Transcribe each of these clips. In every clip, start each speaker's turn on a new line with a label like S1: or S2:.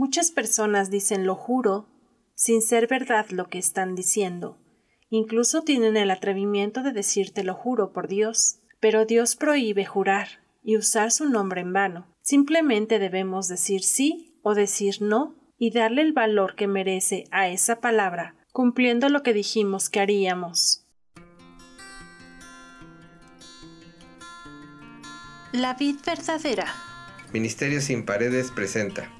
S1: Muchas personas dicen lo juro sin ser verdad lo que están diciendo. Incluso tienen el atrevimiento de decirte lo juro por Dios. Pero Dios prohíbe jurar y usar su nombre en vano. Simplemente debemos decir sí o decir no y darle el valor que merece a esa palabra, cumpliendo lo que dijimos que haríamos.
S2: La vid verdadera.
S3: Ministerio sin paredes presenta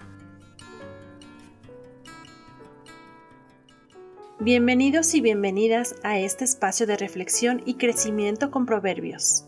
S1: Bienvenidos y bienvenidas a este espacio de reflexión y crecimiento con proverbios.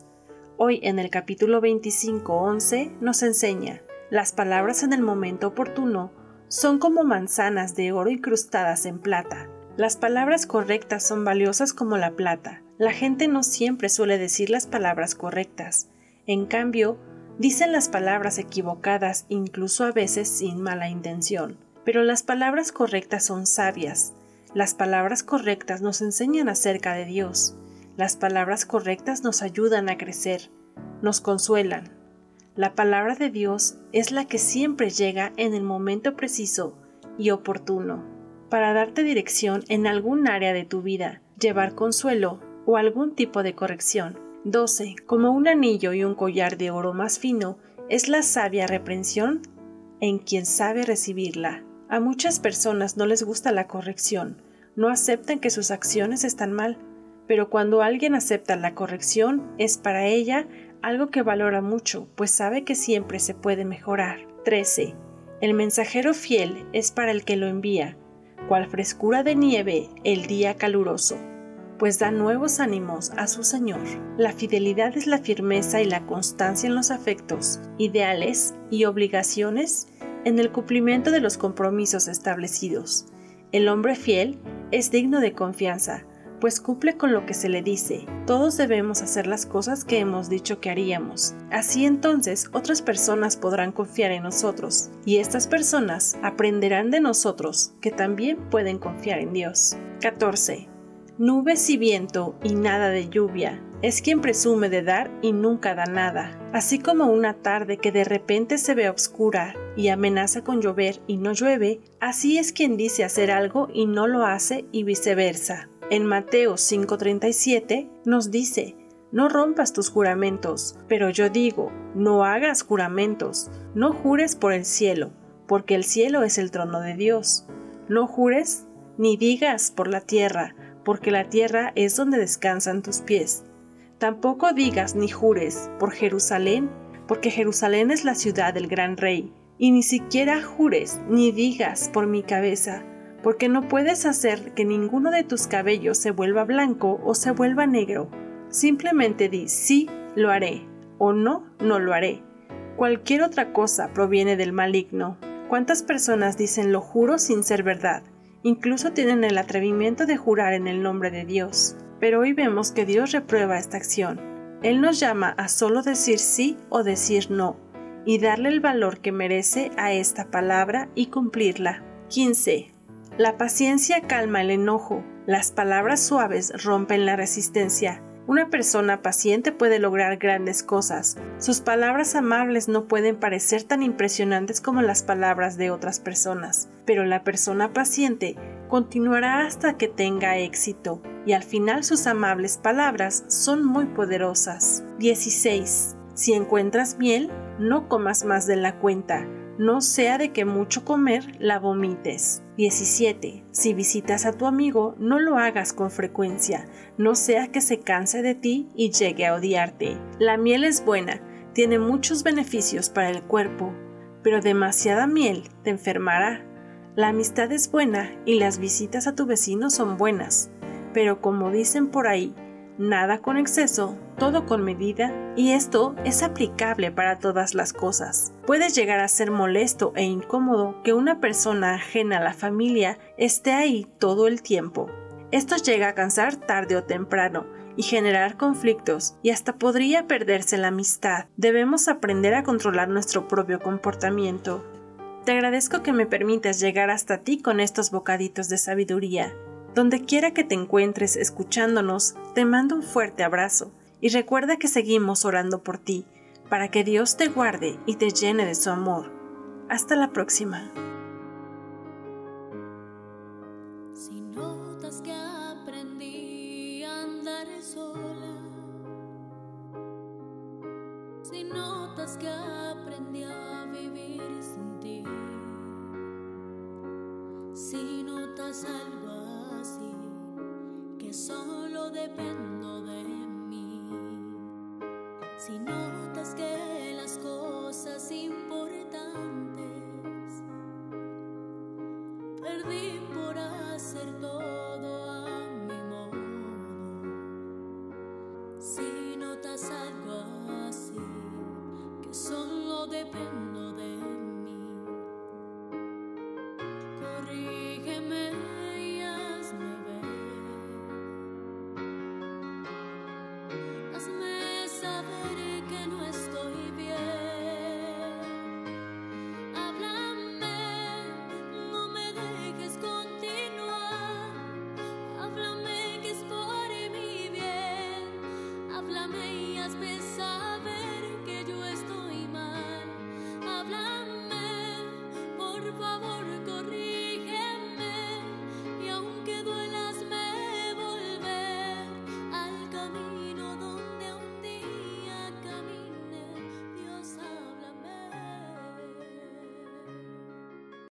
S1: Hoy en el capítulo 25.11 nos enseña, las palabras en el momento oportuno son como manzanas de oro incrustadas en plata. Las palabras correctas son valiosas como la plata. La gente no siempre suele decir las palabras correctas. En cambio, dicen las palabras equivocadas incluso a veces sin mala intención. Pero las palabras correctas son sabias. Las palabras correctas nos enseñan acerca de Dios. Las palabras correctas nos ayudan a crecer, nos consuelan. La palabra de Dios es la que siempre llega en el momento preciso y oportuno para darte dirección en algún área de tu vida, llevar consuelo o algún tipo de corrección. 12. Como un anillo y un collar de oro más fino, es la sabia reprensión en quien sabe recibirla. A muchas personas no les gusta la corrección, no aceptan que sus acciones están mal, pero cuando alguien acepta la corrección es para ella algo que valora mucho, pues sabe que siempre se puede mejorar. 13. El mensajero fiel es para el que lo envía, cual frescura de nieve el día caluroso, pues da nuevos ánimos a su Señor. La fidelidad es la firmeza y la constancia en los afectos, ideales y obligaciones en el cumplimiento de los compromisos establecidos. El hombre fiel es digno de confianza, pues cumple con lo que se le dice. Todos debemos hacer las cosas que hemos dicho que haríamos. Así entonces otras personas podrán confiar en nosotros, y estas personas aprenderán de nosotros que también pueden confiar en Dios. 14. Nubes y viento y nada de lluvia. Es quien presume de dar y nunca da nada. Así como una tarde que de repente se ve oscura y amenaza con llover y no llueve, así es quien dice hacer algo y no lo hace y viceversa. En Mateo 5:37 nos dice, no rompas tus juramentos, pero yo digo, no hagas juramentos, no jures por el cielo, porque el cielo es el trono de Dios. No jures ni digas por la tierra, porque la tierra es donde descansan tus pies. Tampoco digas ni jures por Jerusalén, porque Jerusalén es la ciudad del gran rey. Y ni siquiera jures ni digas por mi cabeza, porque no puedes hacer que ninguno de tus cabellos se vuelva blanco o se vuelva negro. Simplemente di sí, lo haré, o no, no lo haré. Cualquier otra cosa proviene del maligno. ¿Cuántas personas dicen lo juro sin ser verdad? Incluso tienen el atrevimiento de jurar en el nombre de Dios. Pero hoy vemos que Dios reprueba esta acción. Él nos llama a solo decir sí o decir no, y darle el valor que merece a esta palabra y cumplirla. 15. La paciencia calma el enojo. Las palabras suaves rompen la resistencia. Una persona paciente puede lograr grandes cosas. Sus palabras amables no pueden parecer tan impresionantes como las palabras de otras personas, pero la persona paciente continuará hasta que tenga éxito, y al final sus amables palabras son muy poderosas. 16. Si encuentras miel, no comas más de la cuenta, no sea de que mucho comer la vomites. 17. Si visitas a tu amigo, no lo hagas con frecuencia, no sea que se canse de ti y llegue a odiarte. La miel es buena, tiene muchos beneficios para el cuerpo, pero demasiada miel te enfermará. La amistad es buena y las visitas a tu vecino son buenas, pero como dicen por ahí, Nada con exceso, todo con medida, y esto es aplicable para todas las cosas. Puede llegar a ser molesto e incómodo que una persona ajena a la familia esté ahí todo el tiempo. Esto llega a cansar tarde o temprano y generar conflictos y hasta podría perderse la amistad. Debemos aprender a controlar nuestro propio comportamiento. Te agradezco que me permitas llegar hasta ti con estos bocaditos de sabiduría. Donde quiera que te encuentres escuchándonos, te mando un fuerte abrazo y recuerda que seguimos orando por ti, para que Dios te guarde y te llene de su amor. Hasta la próxima.
S4: Si notas que aprendí a andar sola, si notas que aprendí a vivir sin ti, si notas algo Si notas que las cosas importantes perdí por hacer todo a mi modo, si notas algo así que solo depende